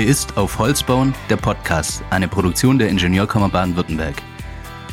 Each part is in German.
Hier ist Auf Holz bauen, der Podcast, eine Produktion der Ingenieurkammer Baden-Württemberg.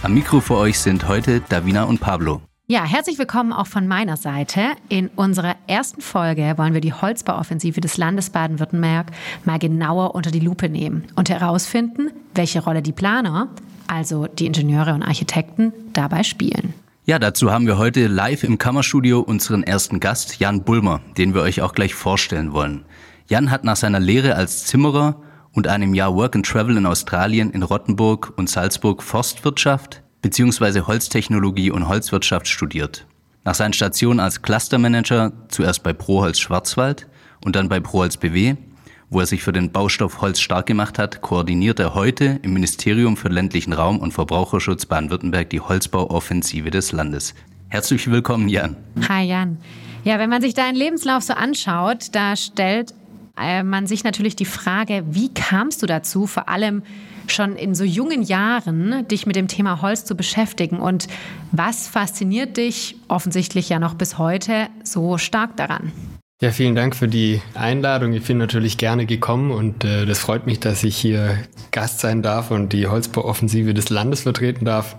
Am Mikro für euch sind heute Davina und Pablo. Ja, herzlich willkommen auch von meiner Seite. In unserer ersten Folge wollen wir die Holzbauoffensive des Landes Baden-Württemberg mal genauer unter die Lupe nehmen und herausfinden, welche Rolle die Planer, also die Ingenieure und Architekten, dabei spielen. Ja, dazu haben wir heute live im Kammerstudio unseren ersten Gast, Jan Bulmer, den wir euch auch gleich vorstellen wollen. Jan hat nach seiner Lehre als Zimmerer und einem Jahr Work and Travel in Australien in Rottenburg und Salzburg Forstwirtschaft bzw. Holztechnologie und Holzwirtschaft studiert. Nach seinen Stationen als Clustermanager zuerst bei Proholz Schwarzwald und dann bei Proholz BW wo er sich für den Baustoff Holz stark gemacht hat, koordiniert er heute im Ministerium für ländlichen Raum und Verbraucherschutz Baden-Württemberg die Holzbauoffensive des Landes. Herzlich willkommen, Jan. Hi, Jan. Ja, wenn man sich deinen Lebenslauf so anschaut, da stellt äh, man sich natürlich die Frage, wie kamst du dazu, vor allem schon in so jungen Jahren dich mit dem Thema Holz zu beschäftigen und was fasziniert dich offensichtlich ja noch bis heute so stark daran? Ja, vielen Dank für die Einladung. Ich bin natürlich gerne gekommen und äh, das freut mich, dass ich hier Gast sein darf und die Holzbauoffensive des Landes vertreten darf.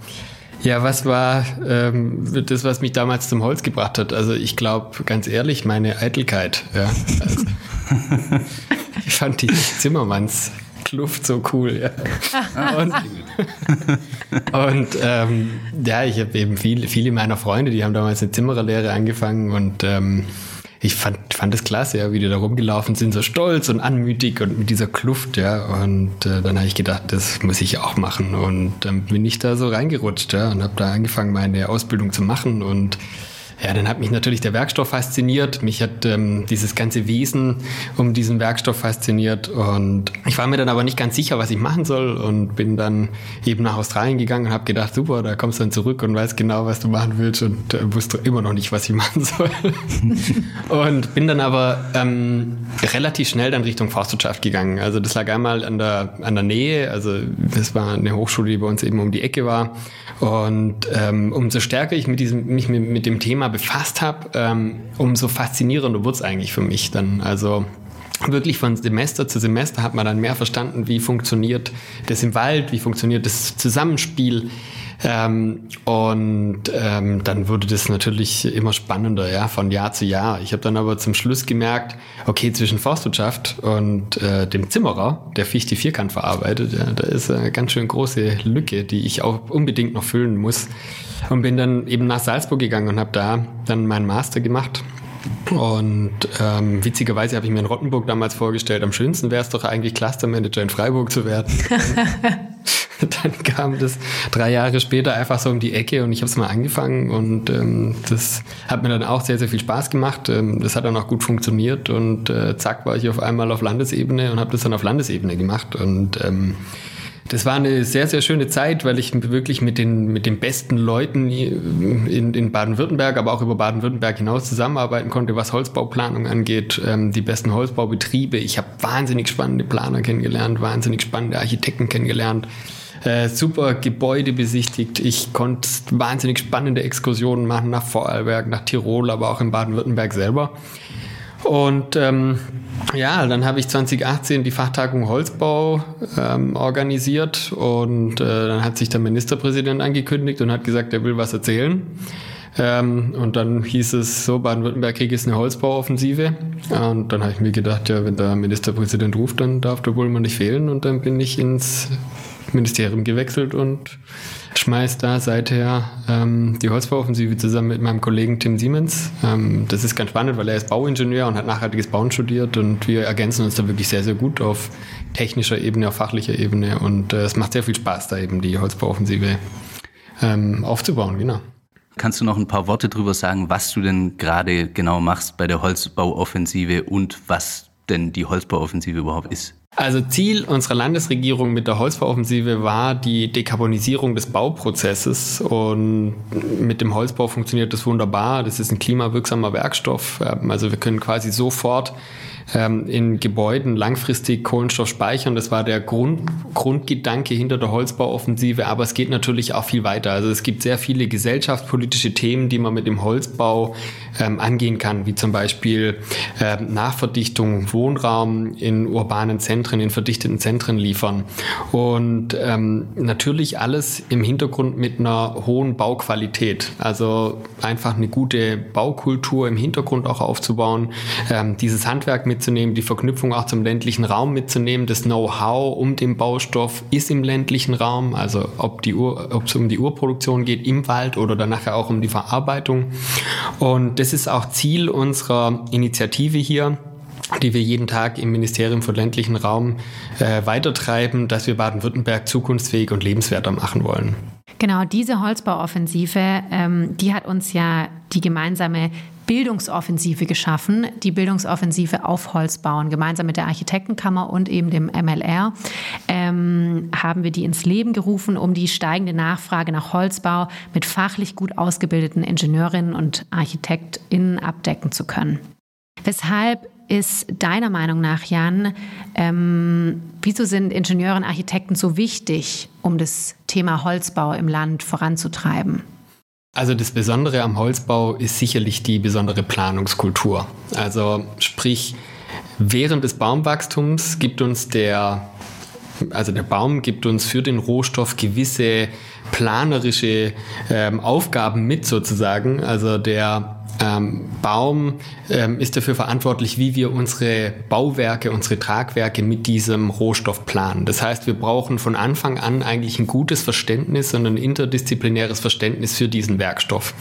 Ja, was war ähm, das, was mich damals zum Holz gebracht hat? Also ich glaube, ganz ehrlich, meine Eitelkeit. Ja. Also, ich fand die Zimmermanns Kluft so cool. Ja. Und, und ähm, ja, ich habe eben viele, viele meiner Freunde, die haben damals eine Zimmererlehre angefangen und ähm, ich fand, fand es klasse, ja, wie die da rumgelaufen sind, so stolz und anmütig und mit dieser Kluft, ja. Und äh, dann habe ich gedacht, das muss ich auch machen. Und dann bin ich da so reingerutscht, ja, und habe da angefangen, meine Ausbildung zu machen und ja, dann hat mich natürlich der Werkstoff fasziniert. Mich hat ähm, dieses ganze Wesen um diesen Werkstoff fasziniert. Und ich war mir dann aber nicht ganz sicher, was ich machen soll. Und bin dann eben nach Australien gegangen und habe gedacht, super, da kommst du dann zurück und weißt genau, was du machen willst. Und äh, wusste immer noch nicht, was ich machen soll. und bin dann aber ähm, relativ schnell dann Richtung Forstwirtschaft gegangen. Also das lag einmal an der, an der Nähe. Also das war eine Hochschule, die bei uns eben um die Ecke war. Und ähm, umso stärker ich mit diesem, mich mit, mit dem Thema befasst habe, ähm, umso faszinierender wurde es eigentlich für mich dann. Also wirklich von Semester zu Semester hat man dann mehr verstanden, wie funktioniert das im Wald, wie funktioniert das Zusammenspiel ähm, und ähm, dann wurde das natürlich immer spannender, ja, von Jahr zu Jahr. Ich habe dann aber zum Schluss gemerkt, okay, zwischen Forstwirtschaft und äh, dem Zimmerer, der Fichte Vierkant verarbeitet, ja, da ist eine ganz schön große Lücke, die ich auch unbedingt noch füllen muss. Und bin dann eben nach Salzburg gegangen und habe da dann meinen Master gemacht und ähm, witzigerweise habe ich mir in Rottenburg damals vorgestellt, am schönsten wäre es doch eigentlich Clustermanager in Freiburg zu werden. dann kam das drei Jahre später einfach so um die Ecke und ich habe es mal angefangen und ähm, das hat mir dann auch sehr, sehr viel Spaß gemacht. Ähm, das hat dann auch gut funktioniert und äh, zack war ich auf einmal auf Landesebene und habe das dann auf Landesebene gemacht und ähm, das war eine sehr, sehr schöne Zeit, weil ich wirklich mit den, mit den besten Leuten in, in Baden-Württemberg, aber auch über Baden-Württemberg hinaus zusammenarbeiten konnte, was Holzbauplanung angeht, ähm, die besten Holzbaubetriebe. Ich habe wahnsinnig spannende Planer kennengelernt, wahnsinnig spannende Architekten kennengelernt äh, super Gebäude besichtigt. Ich konnte wahnsinnig spannende Exkursionen machen nach Vorarlberg, nach Tirol, aber auch in Baden-Württemberg selber. Und ähm, ja, dann habe ich 2018 die Fachtagung Holzbau ähm, organisiert und äh, dann hat sich der Ministerpräsident angekündigt und hat gesagt, er will was erzählen. Ähm, und dann hieß es so, Baden-Württemberg kriegt jetzt eine Holzbauoffensive. Und dann habe ich mir gedacht, ja, wenn der Ministerpräsident ruft, dann darf der wohl nicht fehlen. Und dann bin ich ins Ministerium gewechselt und schmeißt da seither ähm, die Holzbauoffensive zusammen mit meinem Kollegen Tim Siemens. Ähm, das ist ganz spannend, weil er ist Bauingenieur und hat nachhaltiges Bauen studiert und wir ergänzen uns da wirklich sehr, sehr gut auf technischer Ebene, auf fachlicher Ebene und äh, es macht sehr viel Spaß, da eben die Holzbauoffensive ähm, aufzubauen, genau. Kannst du noch ein paar Worte darüber sagen, was du denn gerade genau machst bei der Holzbauoffensive und was denn die Holzbauoffensive überhaupt ist? Also Ziel unserer Landesregierung mit der Holzbauoffensive war die Dekarbonisierung des Bauprozesses und mit dem Holzbau funktioniert das wunderbar. Das ist ein klimawirksamer Werkstoff. Ähm, also wir können quasi sofort ähm, in Gebäuden langfristig Kohlenstoff speichern. Das war der Grund, Grundgedanke hinter der Holzbauoffensive. Aber es geht natürlich auch viel weiter. Also es gibt sehr viele gesellschaftspolitische Themen, die man mit dem Holzbau ähm, angehen kann, wie zum Beispiel ähm, Nachverdichtung, Wohnraum in urbanen Zentren, in verdichteten Zentren liefern. Und ähm, natürlich alles im Hintergrund mit einer hohen Bauqualität. Also einfach eine gute Baukultur im Hintergrund auch aufzubauen, ähm, dieses Handwerk mitzunehmen, die Verknüpfung auch zum ländlichen Raum mitzunehmen. Das Know-how um den Baustoff ist im ländlichen Raum, also ob die Ur, ob es um die Urproduktion geht im Wald oder dann nachher auch um die Verarbeitung. Und das ist auch Ziel unserer Initiative hier die wir jeden Tag im Ministerium für ländlichen Raum äh, weitertreiben, dass wir Baden-Württemberg zukunftsfähig und lebenswerter machen wollen. Genau, diese Holzbauoffensive, ähm, die hat uns ja die gemeinsame Bildungsoffensive geschaffen, die Bildungsoffensive auf Holzbauen. Gemeinsam mit der Architektenkammer und eben dem MLR ähm, haben wir die ins Leben gerufen, um die steigende Nachfrage nach Holzbau mit fachlich gut ausgebildeten Ingenieurinnen und ArchitektInnen abdecken zu können. Weshalb ist deiner Meinung nach, Jan, ähm, wieso sind Ingenieure und Architekten so wichtig, um das Thema Holzbau im Land voranzutreiben? Also das Besondere am Holzbau ist sicherlich die besondere Planungskultur. Also sprich, während des Baumwachstums gibt uns der, also der Baum gibt uns für den Rohstoff gewisse planerische ähm, Aufgaben mit sozusagen. Also der ähm, Baum ähm, ist dafür verantwortlich, wie wir unsere Bauwerke, unsere Tragwerke mit diesem Rohstoff planen. Das heißt, wir brauchen von Anfang an eigentlich ein gutes Verständnis und ein interdisziplinäres Verständnis für diesen Werkstoff.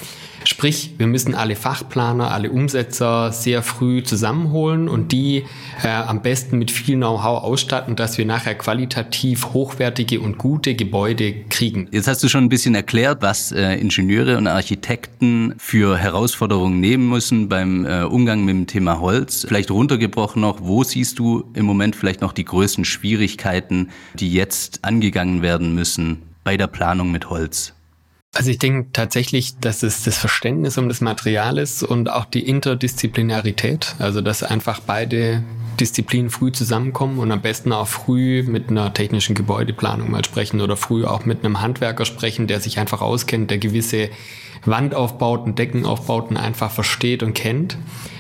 Sprich, wir müssen alle Fachplaner, alle Umsetzer sehr früh zusammenholen und die äh, am besten mit viel Know-how ausstatten, dass wir nachher qualitativ hochwertige und gute Gebäude kriegen. Jetzt hast du schon ein bisschen erklärt, was äh, Ingenieure und Architekten für Herausforderungen nehmen müssen beim äh, Umgang mit dem Thema Holz. Vielleicht runtergebrochen noch, wo siehst du im Moment vielleicht noch die größten Schwierigkeiten, die jetzt angegangen werden müssen bei der Planung mit Holz? Also ich denke tatsächlich, dass es das Verständnis um das Material ist und auch die Interdisziplinarität, also dass einfach beide Disziplinen früh zusammenkommen und am besten auch früh mit einer technischen Gebäudeplanung mal sprechen oder früh auch mit einem Handwerker sprechen, der sich einfach auskennt, der gewisse Wandaufbauten, Deckenaufbauten einfach versteht und kennt.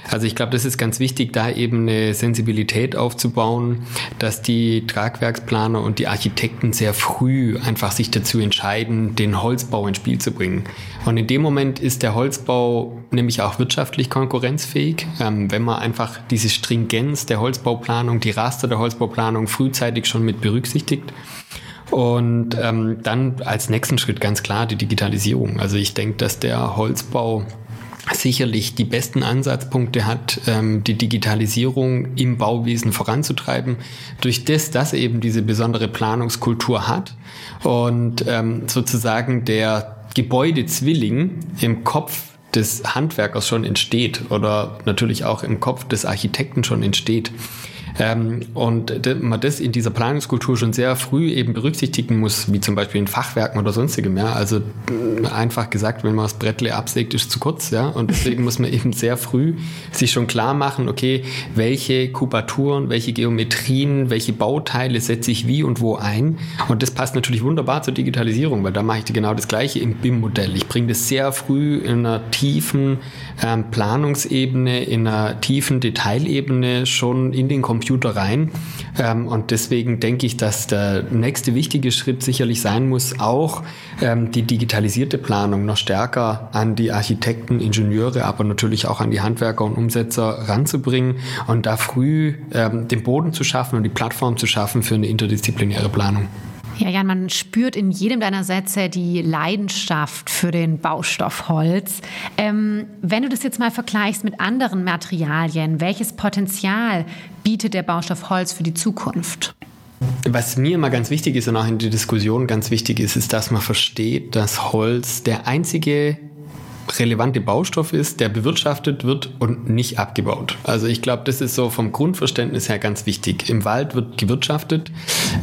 Also ich glaube, das ist ganz wichtig, da eben eine Sensibilität aufzubauen, dass die Tragwerksplaner und die Architekten sehr früh einfach sich dazu entscheiden, den Holzbau ins Spiel zu bringen. Und in dem Moment ist der Holzbau nämlich auch wirtschaftlich konkurrenzfähig, ähm, wenn man einfach diese Stringenz der Holzbauplanung, die Raster der Holzbauplanung frühzeitig schon mit berücksichtigt. Und ähm, dann als nächsten Schritt ganz klar die Digitalisierung. Also ich denke, dass der Holzbau sicherlich die besten Ansatzpunkte hat, ähm, die Digitalisierung im Bauwesen voranzutreiben, durch das, dass eben diese besondere Planungskultur hat und ähm, sozusagen der Gebäudezwilling im Kopf des Handwerkers schon entsteht oder natürlich auch im Kopf des Architekten schon entsteht. Ähm, und man das in dieser Planungskultur schon sehr früh eben berücksichtigen muss, wie zum Beispiel in Fachwerken oder sonstigem. Ja? Also einfach gesagt, wenn man das Brettle absägt, ist zu kurz. Ja? Und deswegen muss man eben sehr früh sich schon klar machen, okay, welche Kubaturen, welche Geometrien, welche Bauteile setze ich wie und wo ein. Und das passt natürlich wunderbar zur Digitalisierung, weil da mache ich genau das Gleiche im BIM-Modell. Ich bringe das sehr früh in einer tiefen ähm, Planungsebene, in einer tiefen Detailebene schon in den Computer Computer rein. Ähm, und deswegen denke ich, dass der nächste wichtige Schritt sicherlich sein muss, auch ähm, die digitalisierte Planung noch stärker an die Architekten, Ingenieure, aber natürlich auch an die Handwerker und Umsetzer ranzubringen und da früh ähm, den Boden zu schaffen und die Plattform zu schaffen für eine interdisziplinäre Planung. Ja, Jan, man spürt in jedem deiner Sätze die Leidenschaft für den Baustoff Holz. Ähm, wenn du das jetzt mal vergleichst mit anderen Materialien, welches Potenzial bietet der Baustoff Holz für die Zukunft? Was mir immer ganz wichtig ist und auch in der Diskussion ganz wichtig ist, ist, dass man versteht, dass Holz der einzige relevante Baustoff ist, der bewirtschaftet wird und nicht abgebaut. Also ich glaube, das ist so vom Grundverständnis her ganz wichtig. Im Wald wird gewirtschaftet,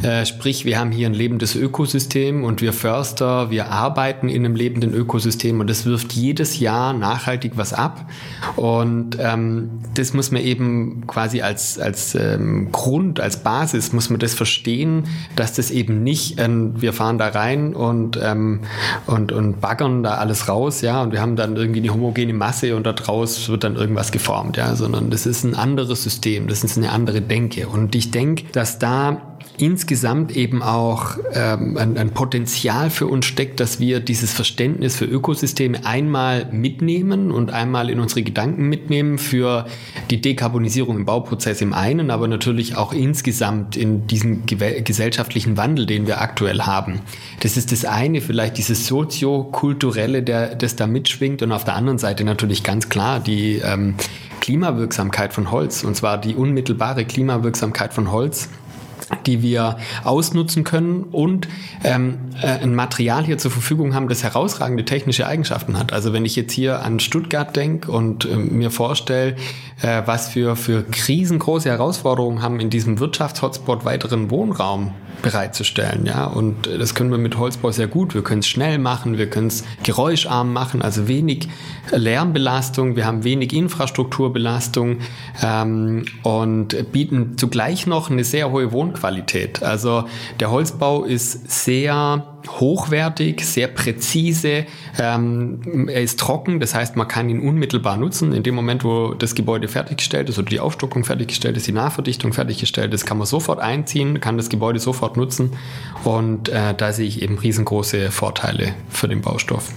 äh, sprich wir haben hier ein lebendes Ökosystem und wir Förster, wir arbeiten in einem lebenden Ökosystem und das wirft jedes Jahr nachhaltig was ab und ähm, das muss man eben quasi als, als ähm, Grund, als Basis, muss man das verstehen, dass das eben nicht, ähm, wir fahren da rein und, ähm, und, und baggern da alles raus, ja, und wir haben dann irgendwie eine homogene Masse und daraus wird dann irgendwas geformt, ja, sondern das ist ein anderes System, das ist eine andere Denke. Und ich denke, dass da insgesamt eben auch ähm, ein, ein, Potenzial für uns steckt, dass wir dieses Verständnis für Ökosysteme einmal mitnehmen und einmal in unsere Gedanken mitnehmen für die Dekarbonisierung im Bauprozess im einen, aber natürlich auch insgesamt in diesem gesellschaftlichen Wandel, den wir aktuell haben. Das ist das eine, vielleicht dieses soziokulturelle, der, das da mitschwingt und auf der anderen Seite natürlich ganz klar die ähm, Klimawirksamkeit von Holz und zwar die unmittelbare Klimawirksamkeit von Holz die wir ausnutzen können und ähm, äh, ein Material hier zur Verfügung haben, das herausragende technische Eigenschaften hat. Also wenn ich jetzt hier an Stuttgart denke und äh, mir vorstelle, äh, was wir für riesengroße Herausforderungen haben, in diesem Wirtschaftshotspot weiteren Wohnraum bereitzustellen. Ja? Und das können wir mit Holzbau sehr gut. Wir können es schnell machen, wir können es geräuscharm machen, also wenig Lärmbelastung, wir haben wenig Infrastrukturbelastung ähm, und bieten zugleich noch eine sehr hohe Wohnqualität. Also der Holzbau ist sehr hochwertig, sehr präzise. Ähm, er ist trocken, das heißt, man kann ihn unmittelbar nutzen. In dem Moment, wo das Gebäude fertiggestellt ist oder die Aufstockung fertiggestellt ist, die Nachverdichtung fertiggestellt ist, kann man sofort einziehen, kann das Gebäude sofort nutzen. Und äh, da sehe ich eben riesengroße Vorteile für den Baustoff.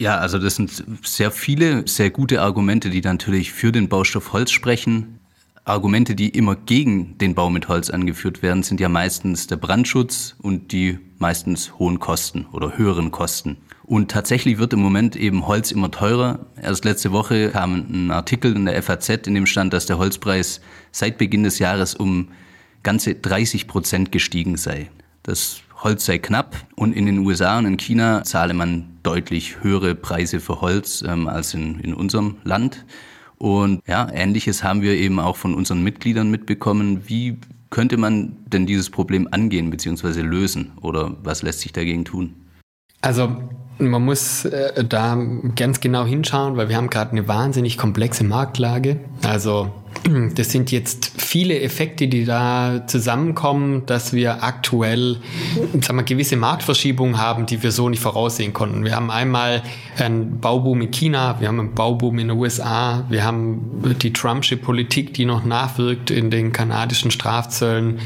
Ja, also das sind sehr viele, sehr gute Argumente, die natürlich für den Baustoff Holz sprechen. Argumente, die immer gegen den Bau mit Holz angeführt werden, sind ja meistens der Brandschutz und die meistens hohen Kosten oder höheren Kosten. Und tatsächlich wird im Moment eben Holz immer teurer. Erst letzte Woche kam ein Artikel in der FAZ, in dem stand, dass der Holzpreis seit Beginn des Jahres um ganze 30 Prozent gestiegen sei. Das Holz sei knapp und in den USA und in China zahle man deutlich höhere Preise für Holz ähm, als in, in unserem Land. Und ja, ähnliches haben wir eben auch von unseren Mitgliedern mitbekommen. Wie könnte man denn dieses Problem angehen bzw. lösen oder was lässt sich dagegen tun? Also man muss äh, da ganz genau hinschauen, weil wir haben gerade eine wahnsinnig komplexe Marktlage. Also das sind jetzt viele Effekte, die da zusammenkommen, dass wir aktuell sagen wir, gewisse Marktverschiebungen haben, die wir so nicht voraussehen konnten. Wir haben einmal einen Bauboom in China, wir haben einen Bauboom in den USA, wir haben die Trumpsche Politik, die noch nachwirkt in den kanadischen Strafzöllen.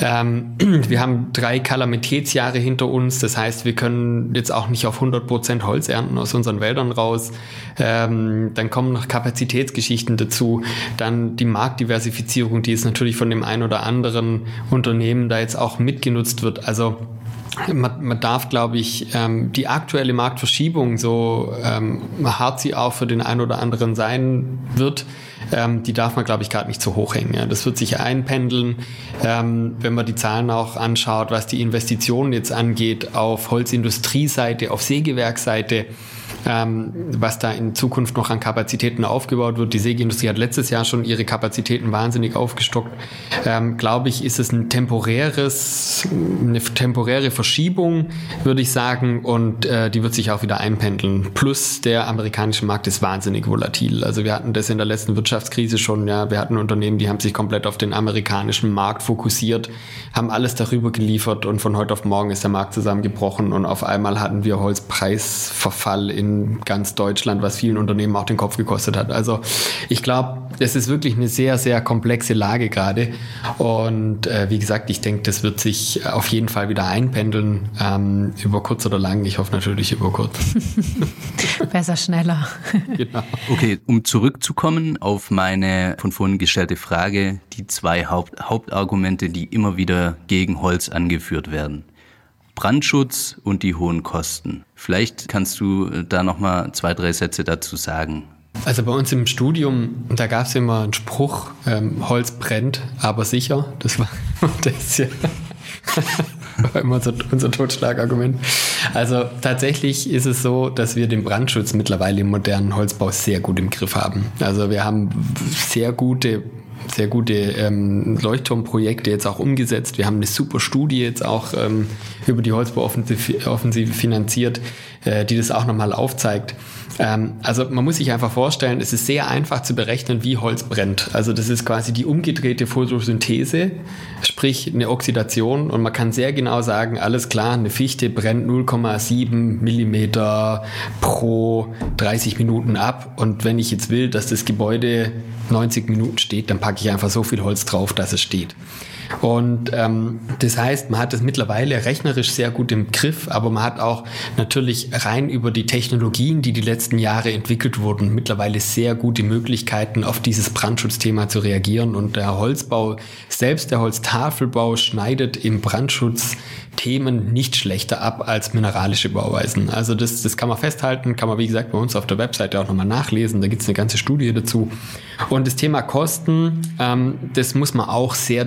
Ähm, wir haben drei Kalamitätsjahre hinter uns. Das heißt, wir können jetzt auch nicht auf 100 Prozent Holz ernten aus unseren Wäldern raus. Ähm, dann kommen noch Kapazitätsgeschichten dazu. Dann die Marktdiversifizierung, die jetzt natürlich von dem einen oder anderen Unternehmen da jetzt auch mitgenutzt wird. Also man, man darf, glaube ich, ähm, die aktuelle Marktverschiebung, so ähm, hart sie auch für den einen oder anderen sein wird, ähm, die darf man, glaube ich, gerade nicht zu hoch hängen. Ja. Das wird sich einpendeln, ähm, wenn man die Zahlen auch anschaut, was die Investitionen jetzt angeht auf Holzindustrie-Seite, auf Sägewerkseite ähm, was da in Zukunft noch an Kapazitäten aufgebaut wird. Die Sägeindustrie hat letztes Jahr schon ihre Kapazitäten wahnsinnig aufgestockt. Ähm, Glaube ich, ist es ein temporäres, eine temporäre Verschiebung, würde ich sagen, und äh, die wird sich auch wieder einpendeln. Plus der amerikanische Markt ist wahnsinnig volatil. Also wir hatten das in der letzten Wirtschaftskrise schon, ja, wir hatten Unternehmen, die haben sich komplett auf den amerikanischen Markt fokussiert, haben alles darüber geliefert und von heute auf morgen ist der Markt zusammengebrochen und auf einmal hatten wir Holzpreisverfall in ganz Deutschland, was vielen Unternehmen auch den Kopf gekostet hat. Also ich glaube, es ist wirklich eine sehr, sehr komplexe Lage gerade. Und äh, wie gesagt, ich denke, das wird sich auf jeden Fall wieder einpendeln, ähm, über kurz oder lang. Ich hoffe natürlich über kurz. Besser schneller. genau. Okay, um zurückzukommen auf meine von vorhin gestellte Frage, die zwei Haupt Hauptargumente, die immer wieder gegen Holz angeführt werden. Brandschutz und die hohen Kosten. Vielleicht kannst du äh, da noch mal zwei, drei Sätze dazu sagen. Also bei uns im Studium, da gab es immer einen Spruch, ähm, Holz brennt, aber sicher. Das war das ja war immer unser, unser Totschlagargument. Also tatsächlich ist es so, dass wir den Brandschutz mittlerweile im modernen Holzbau sehr gut im Griff haben. Also wir haben sehr gute sehr gute ähm, Leuchtturmprojekte jetzt auch umgesetzt. Wir haben eine super Studie jetzt auch ähm, über die Holzbauoffensive finanziert, äh, die das auch nochmal aufzeigt. Ähm, also man muss sich einfach vorstellen, es ist sehr einfach zu berechnen, wie Holz brennt. Also das ist quasi die umgedrehte Photosynthese, sprich eine Oxidation und man kann sehr genau sagen, alles klar, eine Fichte brennt 0,7 Millimeter pro 30 Minuten ab und wenn ich jetzt will, dass das Gebäude 90 Minuten steht, dann packe ich einfach so viel Holz drauf, dass es steht. Und ähm, das heißt, man hat es mittlerweile rechnerisch sehr gut im Griff, aber man hat auch natürlich rein über die Technologien, die die letzten Jahre entwickelt wurden, mittlerweile sehr gute Möglichkeiten, auf dieses Brandschutzthema zu reagieren. Und der Holzbau, selbst der Holztafelbau, schneidet im Brandschutz Themen nicht schlechter ab als mineralische Bauweisen. Also das, das kann man festhalten, kann man wie gesagt bei uns auf der Webseite auch nochmal nachlesen. Da gibt es eine ganze Studie dazu. Und das Thema Kosten, ähm, das muss man auch sehr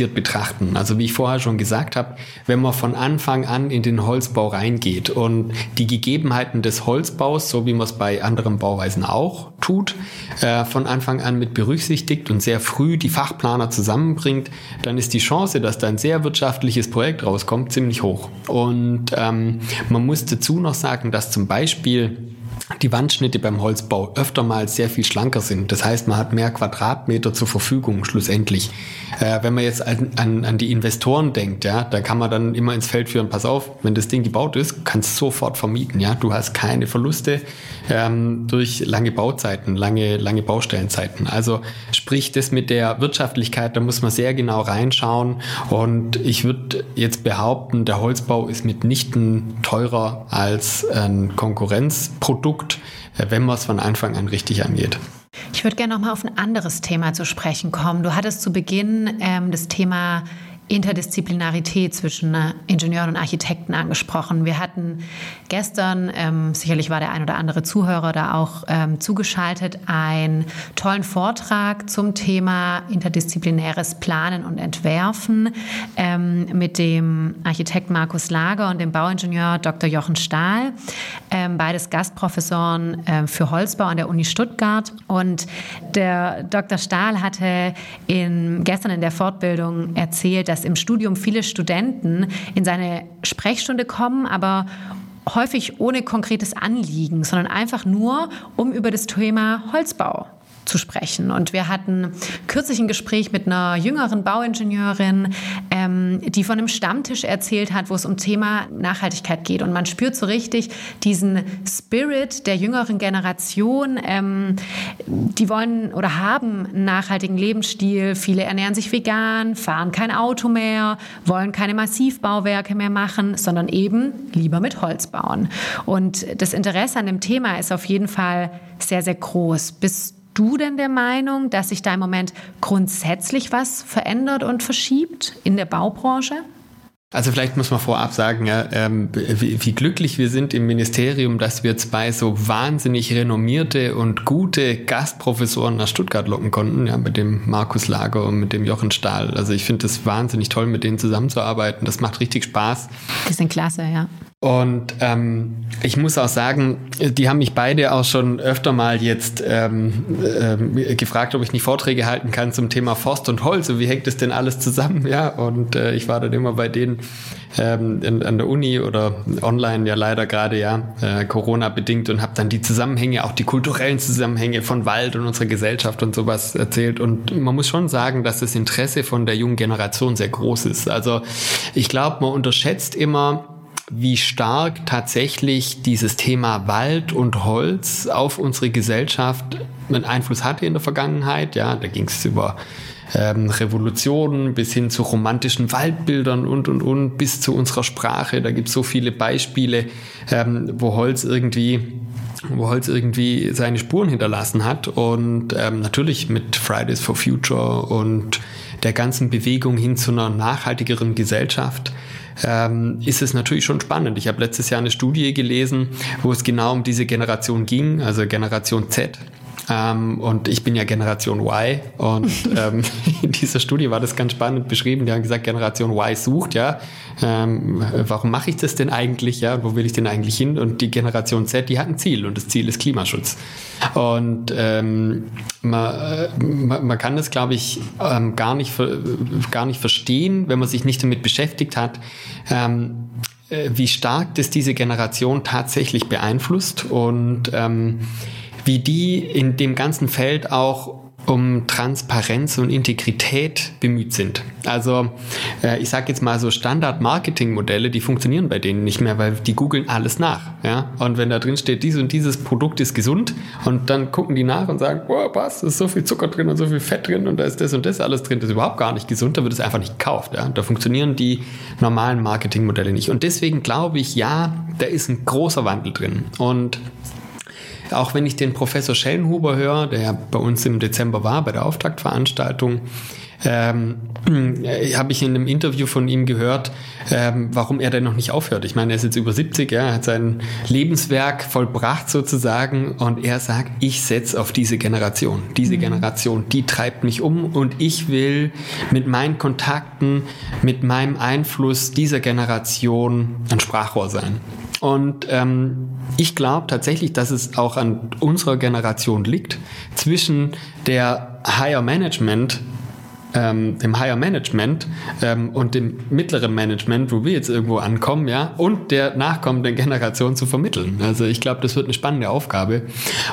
differenziert betrachten. Also wie ich vorher schon gesagt habe, wenn man von Anfang an in den Holzbau reingeht und die Gegebenheiten des Holzbaus, so wie man es bei anderen Bauweisen auch tut, äh, von Anfang an mit berücksichtigt und sehr früh die Fachplaner zusammenbringt, dann ist die Chance, dass da ein sehr wirtschaftliches Projekt rauskommt, ziemlich hoch. Und ähm, man muss dazu noch sagen, dass zum Beispiel die Wandschnitte beim Holzbau öfter mal sehr viel schlanker sind. Das heißt, man hat mehr Quadratmeter zur Verfügung schlussendlich. Äh, wenn man jetzt an, an, an, die Investoren denkt, ja, da kann man dann immer ins Feld führen, pass auf, wenn das Ding gebaut ist, kannst du sofort vermieten. Ja? Du hast keine Verluste ähm, durch lange Bauzeiten, lange, lange Baustellenzeiten. Also sprich, das mit der Wirtschaftlichkeit, da muss man sehr genau reinschauen. Und ich würde jetzt behaupten, der Holzbau ist mitnichten teurer als ein Konkurrenzprodukt, äh, wenn man es von Anfang an richtig angeht. Ich würde gerne noch mal auf ein anderes Thema zu sprechen kommen. Du hattest zu Beginn ähm, das Thema Interdisziplinarität zwischen äh, Ingenieuren und Architekten angesprochen. Wir hatten gestern, ähm, sicherlich war der ein oder andere Zuhörer da auch ähm, zugeschaltet, einen tollen Vortrag zum Thema interdisziplinäres Planen und Entwerfen ähm, mit dem Architekt Markus Lager und dem Bauingenieur Dr. Jochen Stahl, ähm, beides Gastprofessoren äh, für Holzbau an der Uni Stuttgart. Und der Dr. Stahl hatte in, gestern in der Fortbildung erzählt, dass dass im Studium viele Studenten in seine Sprechstunde kommen, aber häufig ohne konkretes Anliegen, sondern einfach nur, um über das Thema Holzbau zu sprechen. Und wir hatten kürzlich ein Gespräch mit einer jüngeren Bauingenieurin, ähm, die von einem Stammtisch erzählt hat, wo es um Thema Nachhaltigkeit geht. Und man spürt so richtig diesen Spirit der jüngeren Generation. Ähm, die wollen oder haben einen nachhaltigen Lebensstil. Viele ernähren sich vegan, fahren kein Auto mehr, wollen keine Massivbauwerke mehr machen, sondern eben lieber mit Holz bauen. Und das Interesse an dem Thema ist auf jeden Fall sehr, sehr groß. Bist du denn der Meinung, dass sich da im Moment grundsätzlich was verändert und verschiebt in der Baubranche? Also vielleicht muss man vorab sagen, ja, ähm, wie, wie, glücklich wir sind im Ministerium, dass wir zwei so wahnsinnig renommierte und gute Gastprofessoren nach Stuttgart locken konnten, ja, mit dem Markus Lager und mit dem Jochen Stahl. Also ich finde es wahnsinnig toll, mit denen zusammenzuarbeiten. Das macht richtig Spaß. Die sind klasse, ja. Und ähm, ich muss auch sagen, die haben mich beide auch schon öfter mal jetzt ähm, ähm, gefragt, ob ich nicht Vorträge halten kann zum Thema Forst und Holz und wie hängt das denn alles zusammen, ja? Und äh, ich war dann immer bei denen ähm, in, an der Uni oder online ja leider gerade ja äh, Corona bedingt und habe dann die Zusammenhänge, auch die kulturellen Zusammenhänge von Wald und unserer Gesellschaft und sowas erzählt. Und man muss schon sagen, dass das Interesse von der jungen Generation sehr groß ist. Also ich glaube, man unterschätzt immer wie stark tatsächlich dieses Thema Wald und Holz auf unsere Gesellschaft einen Einfluss hatte in der Vergangenheit. Ja, da ging es über ähm, Revolutionen bis hin zu romantischen Waldbildern und und und bis zu unserer Sprache. Da gibt es so viele Beispiele, ähm, wo Holz irgendwie wo Holz irgendwie seine Spuren hinterlassen hat und ähm, natürlich mit Fridays for Future und der ganzen Bewegung hin zu einer nachhaltigeren Gesellschaft ähm, ist es natürlich schon spannend. Ich habe letztes Jahr eine Studie gelesen, wo es genau um diese Generation ging, also Generation Z. Ähm, und ich bin ja Generation Y. Und ähm, in dieser Studie war das ganz spannend beschrieben. Die haben gesagt, Generation Y sucht, ja. Ähm, warum mache ich das denn eigentlich, ja? Wo will ich denn eigentlich hin? Und die Generation Z, die hat ein Ziel und das Ziel ist Klimaschutz. Und ähm, man, äh, man, man, kann das, glaube ich, ähm, gar, nicht, gar nicht verstehen, wenn man sich nicht damit beschäftigt hat. Ähm, äh, wie stark das diese Generation tatsächlich beeinflusst und ähm, wie die in dem ganzen Feld auch um Transparenz und Integrität bemüht sind. Also äh, ich sage jetzt mal so Standard-Marketing-Modelle, die funktionieren bei denen nicht mehr, weil die googeln alles nach. Ja? Und wenn da drin steht, dieses und dieses Produkt ist gesund und dann gucken die nach und sagen, boah, was, ist so viel Zucker drin und so viel Fett drin und da ist das und das alles drin, das ist überhaupt gar nicht gesund, da wird es einfach nicht gekauft. Ja? Da funktionieren die normalen Marketing-Modelle nicht. Und deswegen glaube ich, ja, da ist ein großer Wandel drin. Und auch wenn ich den Professor Schellenhuber höre, der bei uns im Dezember war, bei der Auftaktveranstaltung, ähm, äh, habe ich in einem Interview von ihm gehört, ähm, warum er denn noch nicht aufhört. Ich meine, er ist jetzt über 70, ja, hat sein Lebenswerk vollbracht sozusagen und er sagt, ich setze auf diese Generation. Diese mhm. Generation, die treibt mich um und ich will mit meinen Kontakten, mit meinem Einfluss dieser Generation ein Sprachrohr sein. Und ähm, ich glaube tatsächlich, dass es auch an unserer Generation liegt, zwischen der Higher Management ähm, dem Higher Management ähm, und dem mittleren Management, wo wir jetzt irgendwo ankommen, ja, und der nachkommenden Generation zu vermitteln. Also ich glaube, das wird eine spannende Aufgabe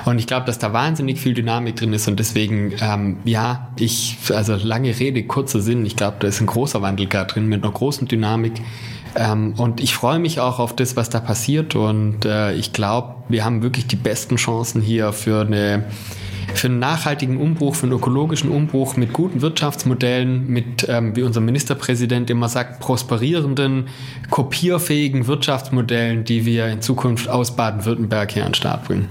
und ich glaube, dass da wahnsinnig viel Dynamik drin ist und deswegen, ähm, ja, ich, also lange Rede, kurzer Sinn, ich glaube, da ist ein großer Wandel gerade drin mit einer großen Dynamik. Ähm, und ich freue mich auch auf das, was da passiert. Und äh, ich glaube, wir haben wirklich die besten Chancen hier für eine für einen nachhaltigen Umbruch, für einen ökologischen Umbruch mit guten Wirtschaftsmodellen, mit, ähm, wie unser Ministerpräsident immer sagt, prosperierenden, kopierfähigen Wirtschaftsmodellen, die wir in Zukunft aus Baden-Württemberg hier an den Start bringen.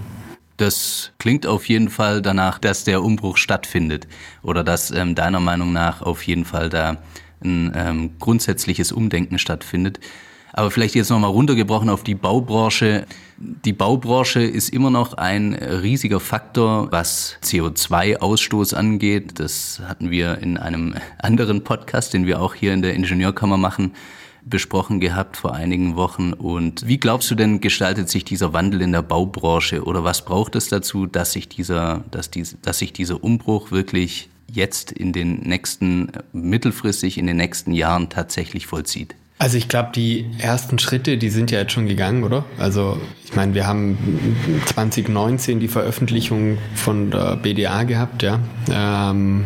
Das klingt auf jeden Fall danach, dass der Umbruch stattfindet oder dass ähm, deiner Meinung nach auf jeden Fall da ein ähm, grundsätzliches Umdenken stattfindet. Aber vielleicht jetzt nochmal runtergebrochen auf die Baubranche. Die Baubranche ist immer noch ein riesiger Faktor, was CO2-Ausstoß angeht. Das hatten wir in einem anderen Podcast, den wir auch hier in der Ingenieurkammer machen, besprochen gehabt vor einigen Wochen. Und wie glaubst du denn, gestaltet sich dieser Wandel in der Baubranche oder was braucht es dazu, dass sich dieser, dass, dies, dass sich dieser Umbruch wirklich jetzt in den nächsten, mittelfristig in den nächsten Jahren tatsächlich vollzieht? Also ich glaube, die ersten Schritte, die sind ja jetzt schon gegangen, oder? Also ich meine, wir haben 2019 die Veröffentlichung von der BDA gehabt, ja, ähm,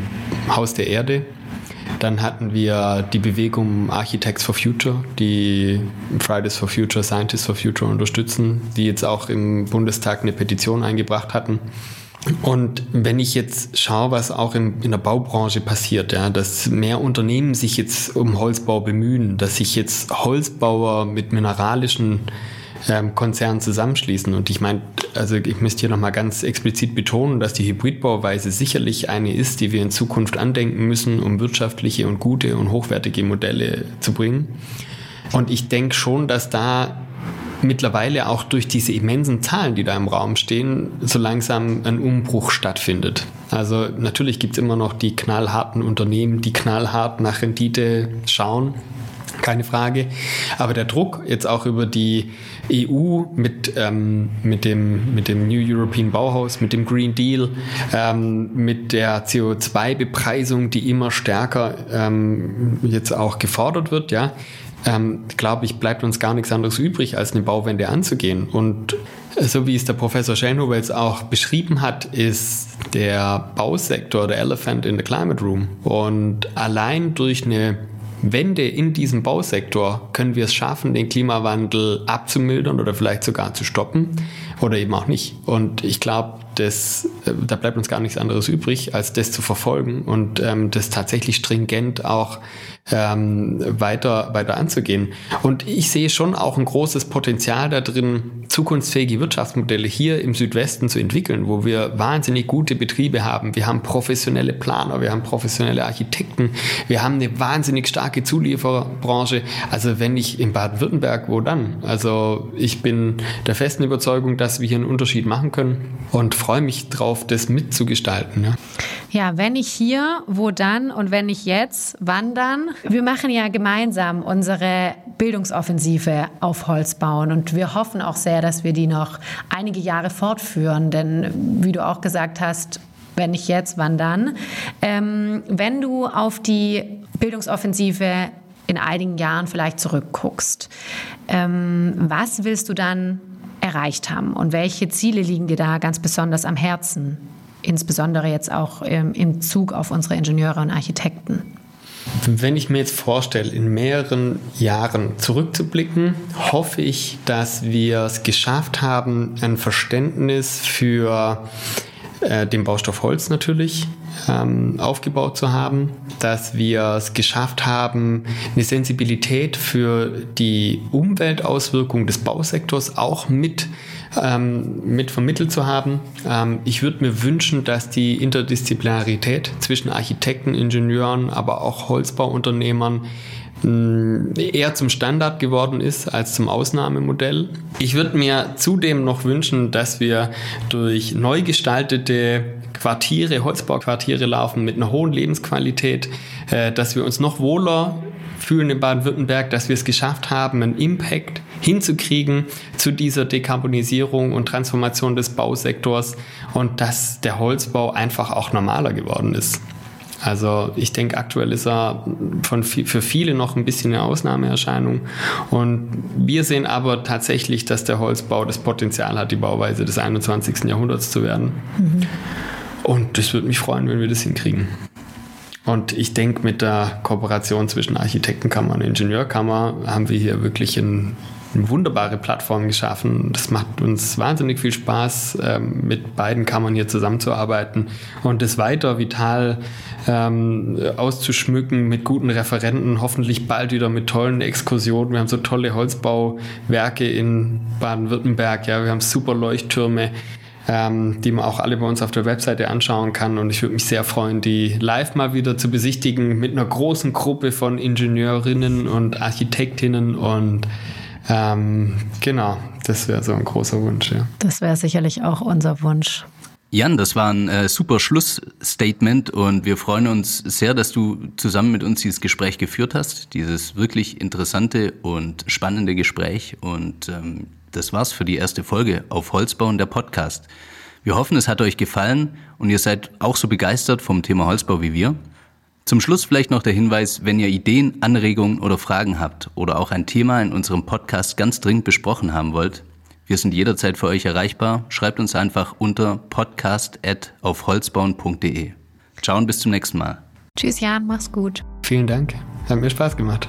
Haus der Erde. Dann hatten wir die Bewegung Architects for Future, die Fridays for Future, Scientists for Future unterstützen, die jetzt auch im Bundestag eine Petition eingebracht hatten. Und wenn ich jetzt schaue, was auch in, in, der Baubranche passiert, ja, dass mehr Unternehmen sich jetzt um Holzbau bemühen, dass sich jetzt Holzbauer mit mineralischen ähm, Konzernen zusammenschließen. Und ich meine, also ich müsste hier nochmal ganz explizit betonen, dass die Hybridbauweise sicherlich eine ist, die wir in Zukunft andenken müssen, um wirtschaftliche und gute und hochwertige Modelle zu bringen. Und ich denke schon, dass da mittlerweile auch durch diese immensen Zahlen, die da im Raum stehen, so langsam ein Umbruch stattfindet. Also natürlich gibt es immer noch die knallharten Unternehmen, die knallhart nach Rendite schauen. Keine Frage. Aber der Druck jetzt auch über die EU mit, ähm, mit, dem, mit dem New European Bauhaus, mit dem Green Deal, ähm, mit der CO2-Bepreisung, die immer stärker ähm, jetzt auch gefordert wird, ja, ähm, glaube ich, bleibt uns gar nichts anderes übrig, als eine Bauwende anzugehen. Und so wie es der Professor Schellenhuber jetzt auch beschrieben hat, ist der Bausektor der Elephant in the Climate Room. Und allein durch eine Wende in diesem Bausektor können wir es schaffen, den Klimawandel abzumildern oder vielleicht sogar zu stoppen oder eben auch nicht. Und ich glaube, das, äh, da bleibt uns gar nichts anderes übrig, als das zu verfolgen und ähm, das tatsächlich stringent auch ähm, weiter, weiter anzugehen. Und ich sehe schon auch ein großes Potenzial da drin, zukunftsfähige Wirtschaftsmodelle hier im Südwesten zu entwickeln, wo wir wahnsinnig gute Betriebe haben. Wir haben professionelle Planer, wir haben professionelle Architekten, wir haben eine wahnsinnig starke Zuliefererbranche. Also wenn ich in Baden-Württemberg, wo dann? Also ich bin der festen Überzeugung, dass wir hier einen Unterschied machen können und freue mich drauf, das mitzugestalten. Ja. Ja, wenn nicht hier, wo dann und wenn nicht jetzt, wann dann? Wir machen ja gemeinsam unsere Bildungsoffensive auf Holz bauen und wir hoffen auch sehr, dass wir die noch einige Jahre fortführen, denn wie du auch gesagt hast, wenn nicht jetzt, wann dann? Ähm, wenn du auf die Bildungsoffensive in einigen Jahren vielleicht zurückguckst, ähm, was willst du dann erreicht haben und welche Ziele liegen dir da ganz besonders am Herzen? insbesondere jetzt auch ähm, im Zug auf unsere Ingenieure und Architekten. Wenn ich mir jetzt vorstelle, in mehreren Jahren zurückzublicken, hoffe ich, dass wir es geschafft haben, ein Verständnis für äh, den Baustoff Holz natürlich ähm, aufgebaut zu haben, dass wir es geschafft haben, eine Sensibilität für die Umweltauswirkungen des Bausektors auch mit ähm, mit vermittelt zu haben. Ähm, ich würde mir wünschen, dass die Interdisziplinarität zwischen Architekten, Ingenieuren, aber auch Holzbauunternehmern eher zum Standard geworden ist als zum Ausnahmemodell. Ich würde mir zudem noch wünschen, dass wir durch neu gestaltete Quartiere, Holzbauquartiere laufen mit einer hohen Lebensqualität, äh, dass wir uns noch wohler fühlen in Baden-Württemberg, dass wir es geschafft haben, einen Impact hinzukriegen zu dieser Dekarbonisierung und Transformation des Bausektors und dass der Holzbau einfach auch normaler geworden ist. Also ich denke, aktuell ist er von, für viele noch ein bisschen eine Ausnahmeerscheinung. Und wir sehen aber tatsächlich, dass der Holzbau das Potenzial hat, die Bauweise des 21. Jahrhunderts zu werden. Mhm. Und das würde mich freuen, wenn wir das hinkriegen. Und ich denke, mit der Kooperation zwischen Architektenkammer und Ingenieurkammer haben wir hier wirklich ein, eine wunderbare Plattform geschaffen. Das macht uns wahnsinnig viel Spaß, ähm, mit beiden Kammern hier zusammenzuarbeiten und das weiter vital ähm, auszuschmücken mit guten Referenten, hoffentlich bald wieder mit tollen Exkursionen. Wir haben so tolle Holzbauwerke in Baden-Württemberg, ja, wir haben super Leuchttürme ähm, die man auch alle bei uns auf der Webseite anschauen kann. Und ich würde mich sehr freuen, die live mal wieder zu besichtigen mit einer großen Gruppe von Ingenieurinnen und Architektinnen und ähm, genau, das wäre so ein großer Wunsch. Ja. Das wäre sicherlich auch unser Wunsch. Jan, das war ein äh, super Schlussstatement und wir freuen uns sehr, dass du zusammen mit uns dieses Gespräch geführt hast, dieses wirklich interessante und spannende Gespräch. Und ähm, das war's für die erste Folge auf Holzbauen der Podcast. Wir hoffen, es hat euch gefallen und ihr seid auch so begeistert vom Thema Holzbau wie wir. Zum Schluss vielleicht noch der Hinweis, wenn ihr Ideen, Anregungen oder Fragen habt oder auch ein Thema in unserem Podcast ganz dringend besprochen haben wollt, wir sind jederzeit für euch erreichbar. Schreibt uns einfach unter podcast.aufholzbauen.de. Ciao und bis zum nächsten Mal. Tschüss Jan, mach's gut. Vielen Dank. Hat mir Spaß gemacht.